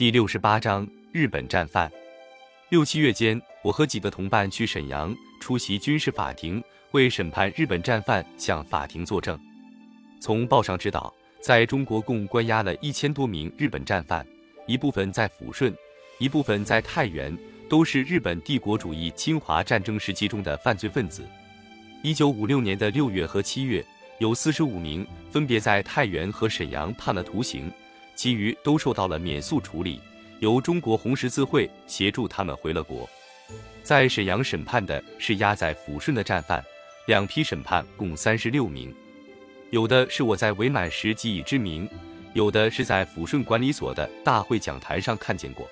第六十八章日本战犯。六七月间，我和几个同伴去沈阳出席军事法庭，为审判日本战犯向法庭作证。从报上知道，在中国共关押了一千多名日本战犯，一部分在抚顺，一部分在太原，都是日本帝国主义侵华战争时期中的犯罪分子。一九五六年的六月和七月，有四十五名分别在太原和沈阳判了徒刑。其余都受到了免诉处理，由中国红十字会协助他们回了国。在沈阳审判的是押在抚顺的战犯，两批审判共三十六名，有的是我在伪满时即已知名，有的是在抚顺管理所的大会讲坛上看见过。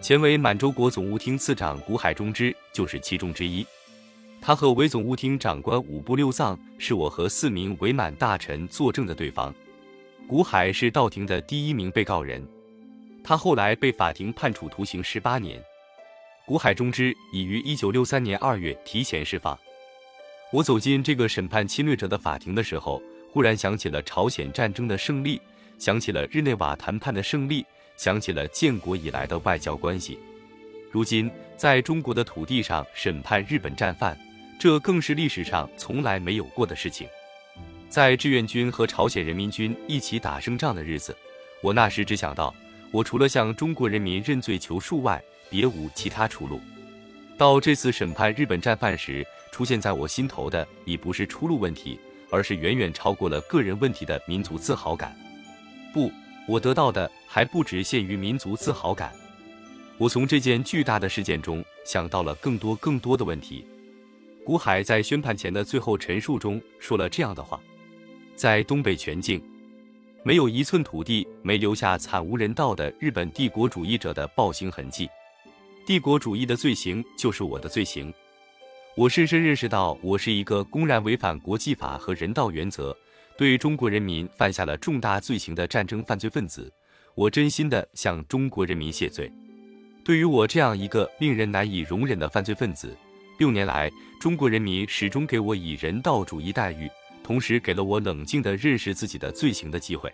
前伪满洲国总务厅次长古海中之就是其中之一，他和伪总务厅长官五部六藏是我和四名伪满大臣作证的对方。古海是道庭的第一名被告人，他后来被法庭判处徒刑十八年。古海中之已于一九六三年二月提前释放。我走进这个审判侵略者的法庭的时候，忽然想起了朝鲜战争的胜利，想起了日内瓦谈判的胜利，想起了建国以来的外交关系。如今在中国的土地上审判日本战犯，这更是历史上从来没有过的事情。在志愿军和朝鲜人民军一起打胜仗的日子，我那时只想到，我除了向中国人民认罪求恕外，别无其他出路。到这次审判日本战犯时，出现在我心头的已不是出路问题，而是远远超过了个人问题的民族自豪感。不，我得到的还不只限于民族自豪感。我从这件巨大的事件中想到了更多更多的问题。古海在宣判前的最后陈述中说了这样的话。在东北全境，没有一寸土地没留下惨无人道的日本帝国主义者的暴行痕迹。帝国主义的罪行就是我的罪行。我深深认识到，我是一个公然违反国际法和人道原则，对中国人民犯下了重大罪行的战争犯罪分子。我真心的向中国人民谢罪。对于我这样一个令人难以容忍的犯罪分子，六年来，中国人民始终给我以人道主义待遇。同时给了我冷静地认识自己的罪行的机会。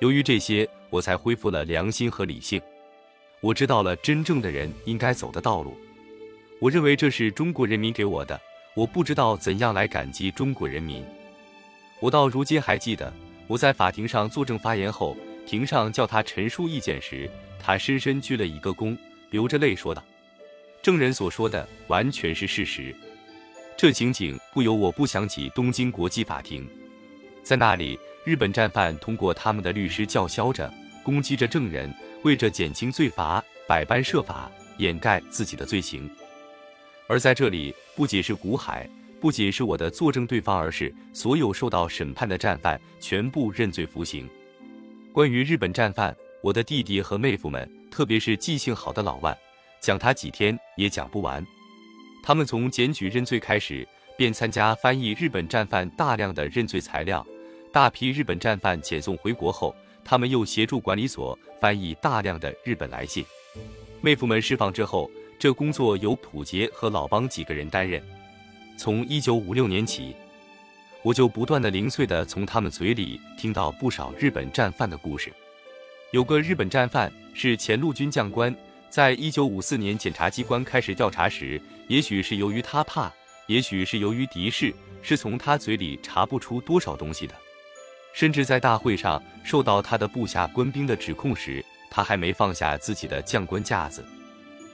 由于这些，我才恢复了良心和理性。我知道了真正的人应该走的道路。我认为这是中国人民给我的。我不知道怎样来感激中国人民。我到如今还记得，我在法庭上作证发言后，庭上叫他陈述意见时，他深深鞠了一个躬，流着泪说道：“证人所说的完全是事实。”这情景不由我不想起东京国际法庭，在那里，日本战犯通过他们的律师叫嚣着，攻击着证人，为着减轻罪罚，百般设法掩盖自己的罪行。而在这里，不仅是古海，不仅是我的作证对方，而是所有受到审判的战犯全部认罪服刑。关于日本战犯，我的弟弟和妹夫们，特别是记性好的老万，讲他几天也讲不完。他们从检举认罪开始，便参加翻译日本战犯大量的认罪材料。大批日本战犯遣送回国后，他们又协助管理所翻译大量的日本来信。妹夫们释放之后，这工作由土杰和老邦几个人担任。从一九五六年起，我就不断的零碎的从他们嘴里听到不少日本战犯的故事。有个日本战犯是前陆军将官。在一九五四年，检察机关开始调查时，也许是由于他怕，也许是由于敌视，是从他嘴里查不出多少东西的。甚至在大会上受到他的部下官兵的指控时，他还没放下自己的将官架子。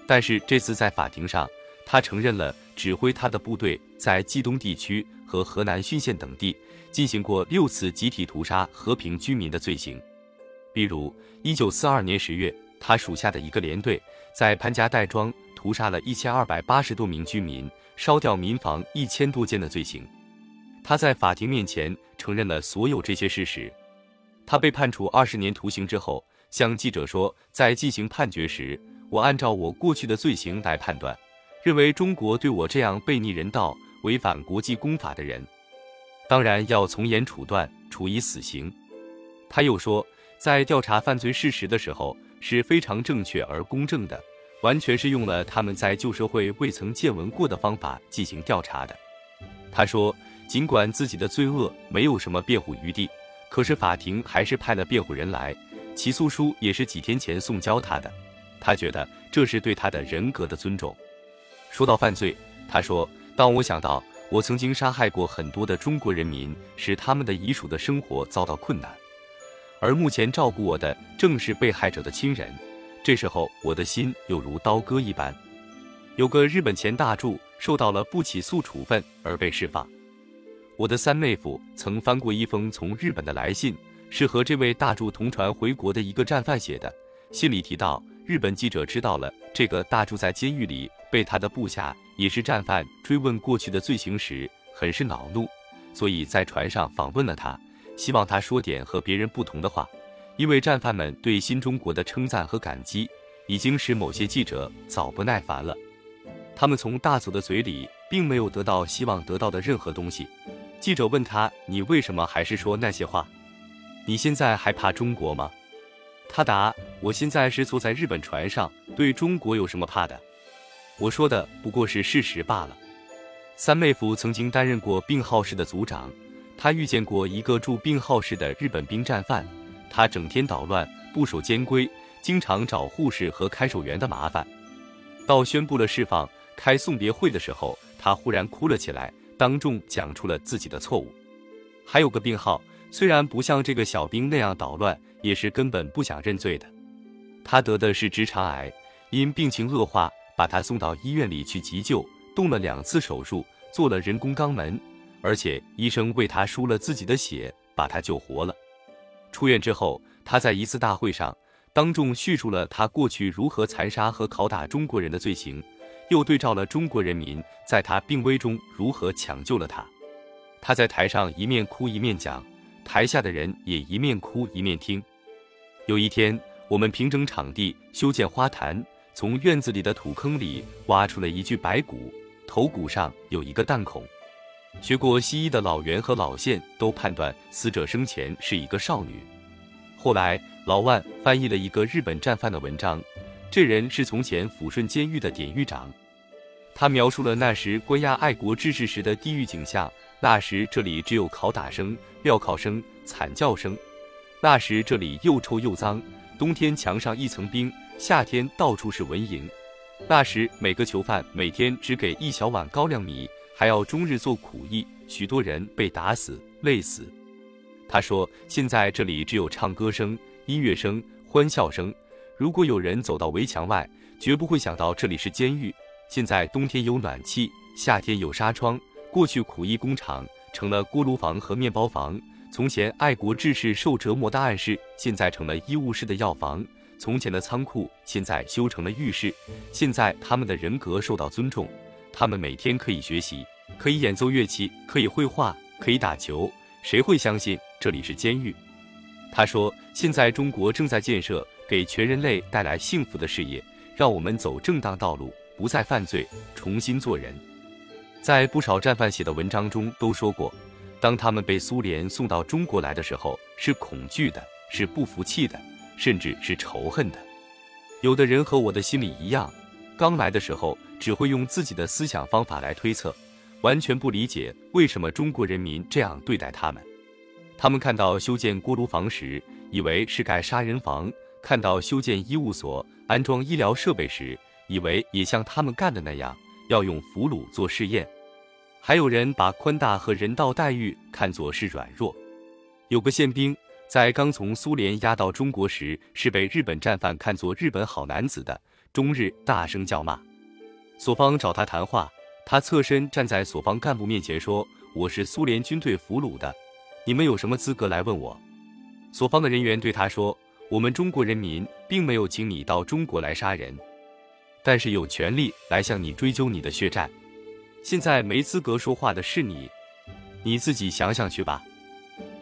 但是这次在法庭上，他承认了指挥他的部队在冀东地区和河南浚县等地进行过六次集体屠杀和平居民的罪行，比如一九四二年十月。他属下的一个连队在潘家岱庄屠杀了一千二百八十多名居民，烧掉民房一千多间的罪行。他在法庭面前承认了所有这些事实。他被判处二十年徒刑之后，向记者说：“在进行判决时，我按照我过去的罪行来判断，认为中国对我这样背逆人道、违反国际公法的人，当然要从严处断，处以死刑。”他又说，在调查犯罪事实的时候。是非常正确而公正的，完全是用了他们在旧社会未曾见闻过的方法进行调查的。他说，尽管自己的罪恶没有什么辩护余地，可是法庭还是派了辩护人来，起诉书也是几天前送交他的。他觉得这是对他的人格的尊重。说到犯罪，他说：“当我想到我曾经杀害过很多的中国人民，使他们的遗属的生活遭到困难，而目前照顾我的正是被害者的亲人，这时候我的心又如刀割一般。”有个日本前大柱受到了不起诉处分而被释放。我的三妹夫曾翻过一封从日本的来信，是和这位大柱同船回国的一个战犯写的。信里提到，日本记者知道了这个大柱在监狱里被他的部下也是战犯追问过去的罪行时，很是恼怒，所以在船上访问了他，希望他说点和别人不同的话。因为战犯们对新中国的称赞和感激，已经使某些记者早不耐烦了。他们从大佐的嘴里并没有得到希望得到的任何东西。记者问他：“你为什么还是说那些话？你现在还怕中国吗？”他答：“我现在是坐在日本船上，对中国有什么怕的？我说的不过是事实罢了。”三妹夫曾经担任过病号室的组长，他遇见过一个住病号室的日本兵战犯，他整天捣乱，不守监规，经常找护士和看守员的麻烦。到宣布了释放。开送别会的时候，他忽然哭了起来，当众讲出了自己的错误。还有个病号，虽然不像这个小兵那样捣乱，也是根本不想认罪的。他得的是直肠癌，因病情恶化，把他送到医院里去急救，动了两次手术，做了人工肛门，而且医生为他输了自己的血，把他救活了。出院之后，他在一次大会上当众叙述了他过去如何残杀和拷打中国人的罪行。又对照了中国人民在他病危中如何抢救了他。他在台上一面哭一面讲，台下的人也一面哭一面听。有一天，我们平整场地修建花坛，从院子里的土坑里挖出了一具白骨，头骨上有一个弹孔。学过西医的老袁和老谢都判断死者生前是一个少女。后来，老万翻译了一个日本战犯的文章。这人是从前抚顺监狱的典狱长，他描述了那时关押爱国志士时的地狱景象。那时这里只有拷打声、镣铐声、惨叫声。那时这里又臭又脏，冬天墙上一层冰，夏天到处是蚊蝇。那时每个囚犯每天只给一小碗高粱米，还要终日做苦役，许多人被打死、累死。他说：“现在这里只有唱歌声、音乐声、欢笑声。”如果有人走到围墙外，绝不会想到这里是监狱。现在冬天有暖气，夏天有纱窗。过去苦役工厂成了锅炉房和面包房。从前爱国志士受折磨的暗室，现在成了医务室的药房。从前的仓库，现在修成了浴室。现在他们的人格受到尊重，他们每天可以学习，可以演奏乐器，可以绘画，可以打球。谁会相信这里是监狱？他说：“现在中国正在建设。”给全人类带来幸福的事业，让我们走正当道路，不再犯罪，重新做人。在不少战犯写的文章中都说过，当他们被苏联送到中国来的时候，是恐惧的，是不服气的，甚至是仇恨的。有的人和我的心里一样，刚来的时候只会用自己的思想方法来推测，完全不理解为什么中国人民这样对待他们。他们看到修建锅炉房时，以为是盖杀人房。看到修建医务所、安装医疗设备时，以为也像他们干的那样，要用俘虏做试验。还有人把宽大和人道待遇看作是软弱。有个宪兵在刚从苏联押到中国时，是被日本战犯看作日本好男子的，终日大声叫骂。索方找他谈话，他侧身站在索方干部面前说：“我是苏联军队俘虏的，你们有什么资格来问我？”索方的人员对他说。我们中国人民并没有请你到中国来杀人，但是有权利来向你追究你的血债。现在没资格说话的是你，你自己想想去吧。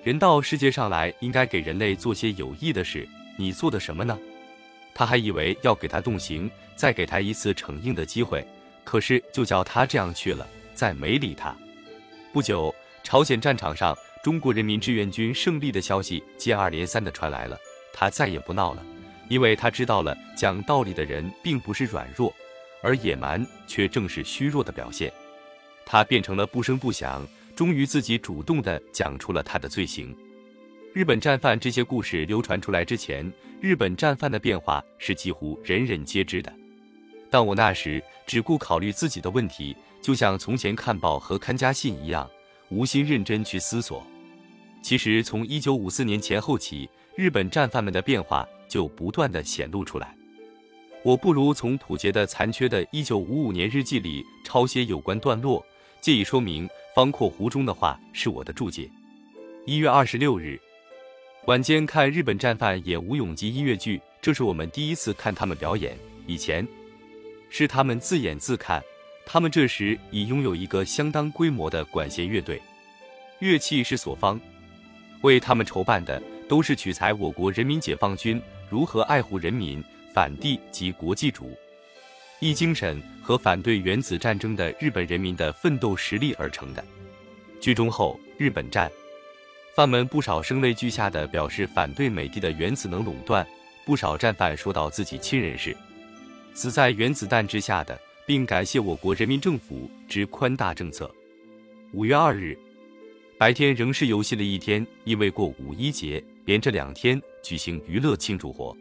人到世界上来，应该给人类做些有益的事，你做的什么呢？他还以为要给他动刑，再给他一次惩硬的机会，可是就叫他这样去了，再没理他。不久，朝鲜战场上中国人民志愿军胜利的消息接二连三的传来了。他再也不闹了，因为他知道了讲道理的人并不是软弱，而野蛮却正是虚弱的表现。他变成了不声不响，终于自己主动的讲出了他的罪行。日本战犯这些故事流传出来之前，日本战犯的变化是几乎人人皆知的。但我那时只顾考虑自己的问题，就像从前看报和看家信一样，无心认真去思索。其实从一九五四年前后起，日本战犯们的变化就不断的显露出来。我不如从土杰的残缺的一九五五年日记里抄些有关段落，借以说明方括弧中的话是我的注解。一月二十六日。晚间看日本战犯演吴永吉音乐剧，这是我们第一次看他们表演。以前是他们自演自看。他们这时已拥有一个相当规模的管弦乐队，乐器是所方为他们筹办的，都是取材我国人民解放军如何爱护人民、反帝及国际主义精神和反对原子战争的日本人民的奋斗实力而成的。剧中后，日本战。犯们不少声泪俱下的表示反对美帝的原子能垄断，不少战犯说到自己亲人是死在原子弹之下的，并感谢我国人民政府之宽大政策。五月二日，白天仍是游戏的一天，因为过五一节，连着两天举行娱乐庆祝活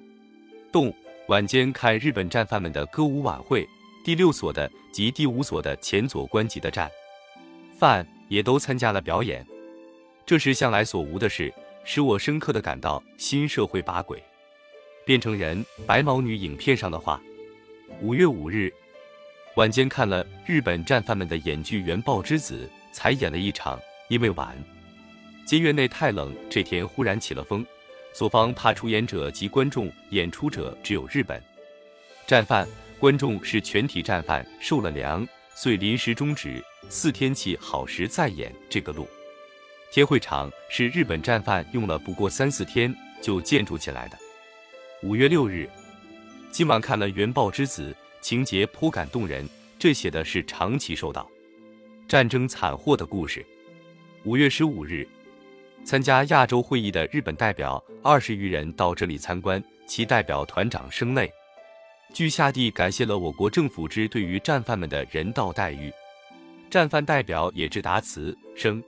动。晚间看日本战犯们的歌舞晚会，第六所的及第五所的前左官级的战犯也都参加了表演。这是向来所无的事，使我深刻的感到新社会把鬼变成人。白毛女影片上的话。五月五日晚间看了日本战犯们的演剧《原爆之子》，才演了一场，因为晚，监院内太冷，这天忽然起了风，所方怕出演者及观众，演出者只有日本战犯，观众是全体战犯，受了凉，遂临时终止，四天气好时再演这个路。天会场是日本战犯用了不过三四天就建筑起来的。五月六日，今晚看了《原爆之子》，情节颇感动人。这写的是长期受到战争惨祸的故事。五月十五日，参加亚洲会议的日本代表二十余人到这里参观，其代表团长生泪，据下地感谢了我国政府之对于战犯们的人道待遇。战犯代表也致答词，生。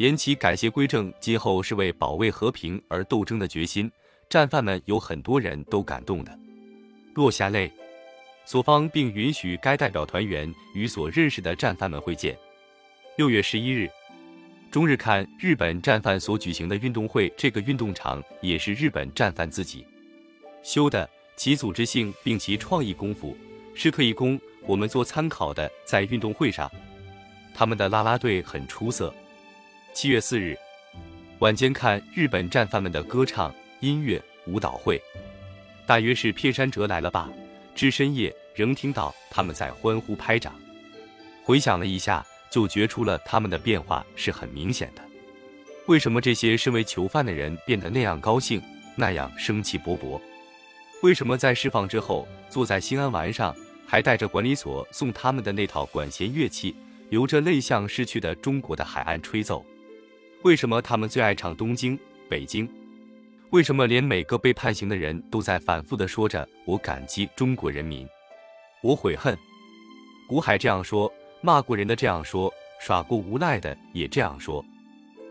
言其改邪归正，今后是为保卫和平而斗争的决心。战犯们有很多人都感动的落下泪。所方并允许该代表团员与所认识的战犯们会见。六月十一日，中日看日本战犯所举行的运动会，这个运动场也是日本战犯自己修的，其组织性并其创意功夫是可以供我们做参考的。在运动会上，他们的啦啦队很出色。七月四日晚间看日本战犯们的歌唱、音乐、舞蹈会，大约是片山哲来了吧。至深夜仍听到他们在欢呼拍掌。回想了一下，就觉出了他们的变化是很明显的。为什么这些身为囚犯的人变得那样高兴，那样生气勃勃？为什么在释放之后，坐在兴安丸上，还带着管理所送他们的那套管弦乐器，流着泪向逝去的中国的海岸吹奏？为什么他们最爱唱东京、北京？为什么连每个被判刑的人都在反复的说着“我感激中国人民，我悔恨”？古海这样说，骂过人的这样说，耍过无赖的也这样说。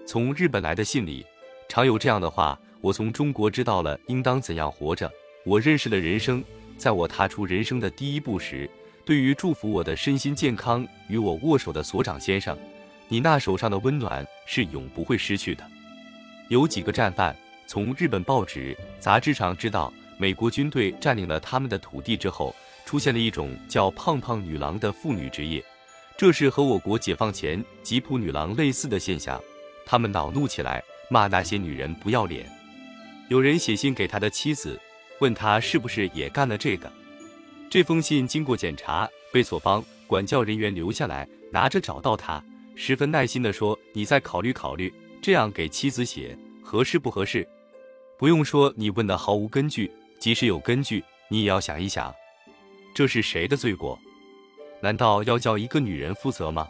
从日本来的信里，常有这样的话：我从中国知道了应当怎样活着，我认识了人生。在我踏出人生的第一步时，对于祝福我的身心健康与我握手的所长先生。你那手上的温暖是永不会失去的。有几个战犯从日本报纸、杂志上知道，美国军队占领了他们的土地之后，出现了一种叫“胖胖女郎”的妇女职业，这是和我国解放前吉普女郎类似的现象。他们恼怒起来，骂那些女人不要脸。有人写信给他的妻子，问他是不是也干了这个。这封信经过检查，被所方管教人员留下来，拿着找到他。十分耐心地说：“你再考虑考虑，这样给妻子写合适不合适？不用说，你问的毫无根据。即使有根据，你也要想一想，这是谁的罪过？难道要叫一个女人负责吗？”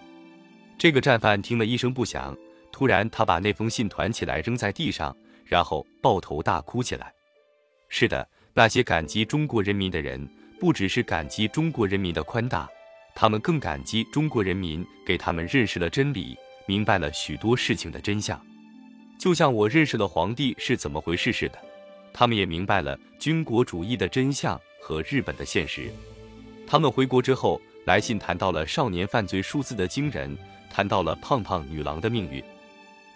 这个战犯听了一声不响，突然他把那封信团起来扔在地上，然后抱头大哭起来。是的，那些感激中国人民的人，不只是感激中国人民的宽大。他们更感激中国人民给他们认识了真理，明白了许多事情的真相。就像我认识了皇帝是怎么回事似的。他们也明白了军国主义的真相和日本的现实。他们回国之后，来信谈到了少年犯罪数字的惊人，谈到了胖胖女郎的命运。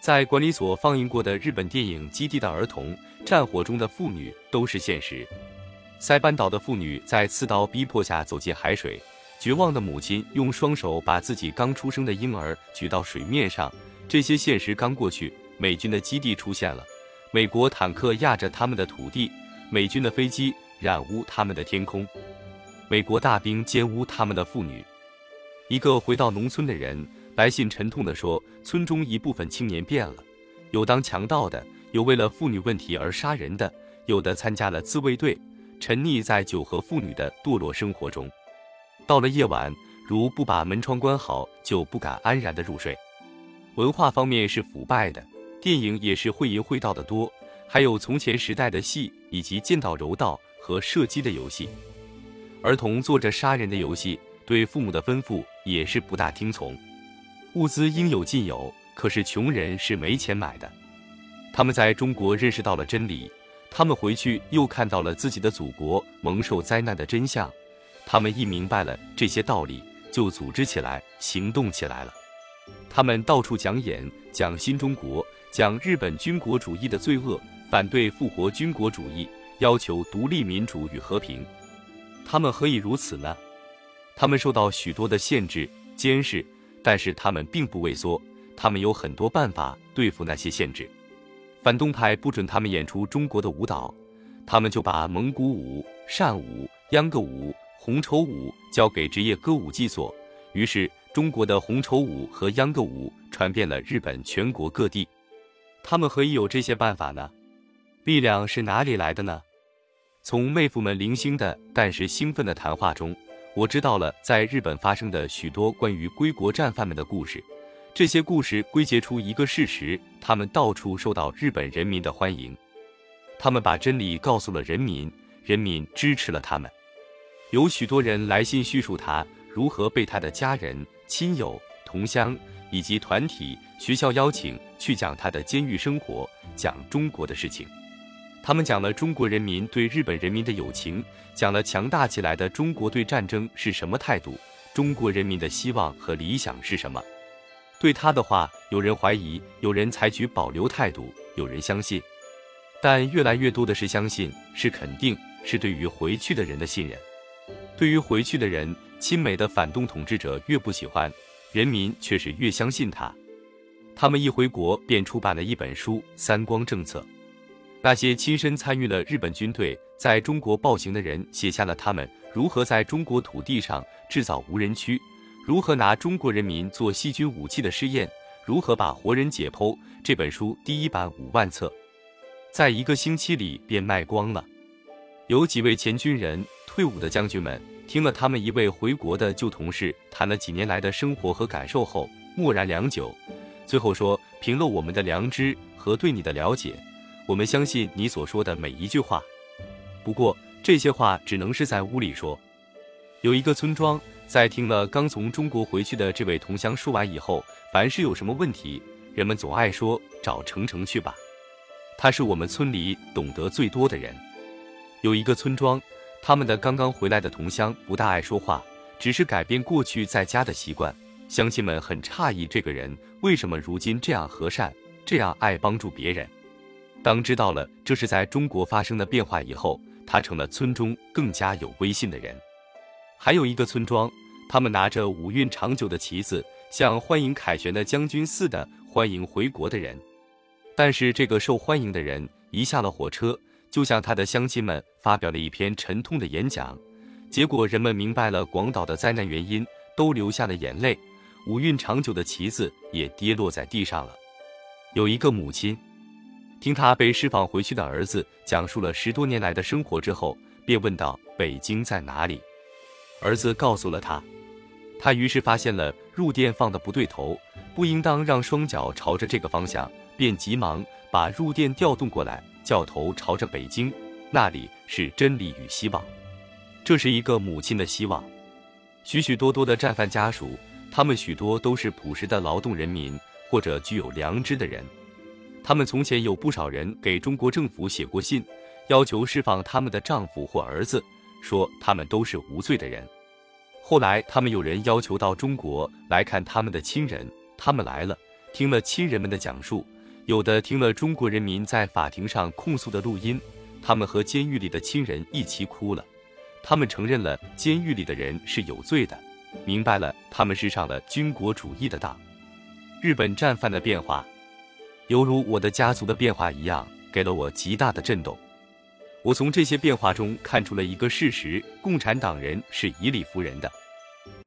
在管理所放映过的日本电影《基地的儿童》《战火中的妇女》都是现实。塞班岛的妇女在刺刀逼迫下走进海水，绝望的母亲用双手把自己刚出生的婴儿举到水面上。这些现实刚过去，美军的基地出现了。美国坦克压着他们的土地，美军的飞机染污他们的天空，美国大兵奸污他们的妇女。一个回到农村的人来信沉痛地说：“村中一部分青年变了，有当强盗的，有为了妇女问题而杀人的，有的参加了自卫队，沉溺在酒和妇女的堕落生活中。到了夜晚，如不把门窗关好，就不敢安然的入睡。文化方面是腐败的。”电影也是会淫会道的多，还有从前时代的戏，以及剑道柔道和射击的游戏。儿童做着杀人的游戏，对父母的吩咐也是不大听从。物资应有尽有，可是穷人是没钱买的。他们在中国认识到了真理，他们回去又看到了自己的祖国蒙受灾难的真相。他们一明白了这些道理，就组织起来行动起来了。他们到处讲演，讲新中国。讲日本军国主义的罪恶，反对复活军国主义，要求独立民主与和平。他们何以如此呢？他们受到许多的限制、监视，但是他们并不畏缩。他们有很多办法对付那些限制。反动派不准他们演出中国的舞蹈，他们就把蒙古舞、善舞、秧歌舞、红绸舞交给职业歌舞伎所。于是，中国的红绸舞和秧歌舞传遍了日本全国各地。他们何以有这些办法呢？力量是哪里来的呢？从妹夫们零星的但是兴奋的谈话中，我知道了在日本发生的许多关于归国战犯们的故事。这些故事归结出一个事实：他们到处受到日本人民的欢迎。他们把真理告诉了人民，人民支持了他们。有许多人来信叙述他如何被他的家人、亲友、同乡以及团体。学校邀请去讲他的监狱生活，讲中国的事情。他们讲了中国人民对日本人民的友情，讲了强大起来的中国对战争是什么态度，中国人民的希望和理想是什么。对他的话，有人怀疑，有人采取保留态度，有人相信，但越来越多的是相信，是肯定，是对于回去的人的信任。对于回去的人，亲美的反动统治者越不喜欢，人民却是越相信他。他们一回国便出版了一本书《三光政策》，那些亲身参与了日本军队在中国暴行的人写下了他们如何在中国土地上制造无人区，如何拿中国人民做细菌武器的试验，如何把活人解剖。这本书第一版五万册，在一个星期里便卖光了。有几位前军人、退伍的将军们听了他们一位回国的旧同事谈了几年来的生活和感受后，默然良久。最后说，凭了我们的良知和对你的了解，我们相信你所说的每一句话。不过这些话只能是在屋里说。有一个村庄，在听了刚从中国回去的这位同乡说完以后，凡是有什么问题，人们总爱说找程程去吧，他是我们村里懂得最多的人。有一个村庄，他们的刚刚回来的同乡不大爱说话，只是改变过去在家的习惯。乡亲们很诧异，这个人为什么如今这样和善，这样爱帮助别人。当知道了这是在中国发生的变化以后，他成了村中更加有威信的人。还有一个村庄，他们拿着五运长久的旗子，像欢迎凯旋的将军似的欢迎回国的人。但是这个受欢迎的人一下了火车，就向他的乡亲们发表了一篇沉痛的演讲。结果人们明白了广岛的灾难原因，都流下了眼泪。五运长久的旗子也跌落在地上了。有一个母亲，听他被释放回去的儿子讲述了十多年来的生活之后，便问道：“北京在哪里？”儿子告诉了他。他于是发现了入电放的不对头，不应当让双脚朝着这个方向，便急忙把入电调动过来，教头朝着北京，那里是真理与希望。这是一个母亲的希望。许许多多的战犯家属。他们许多都是朴实的劳动人民，或者具有良知的人。他们从前有不少人给中国政府写过信，要求释放他们的丈夫或儿子，说他们都是无罪的人。后来他们有人要求到中国来看他们的亲人，他们来了，听了亲人们的讲述，有的听了中国人民在法庭上控诉的录音，他们和监狱里的亲人一起哭了。他们承认了监狱里的人是有罪的，明白了他们是上了军国主义的当。日本战犯的变化。犹如我的家族的变化一样，给了我极大的震动。我从这些变化中看出了一个事实：共产党人是以理服人的。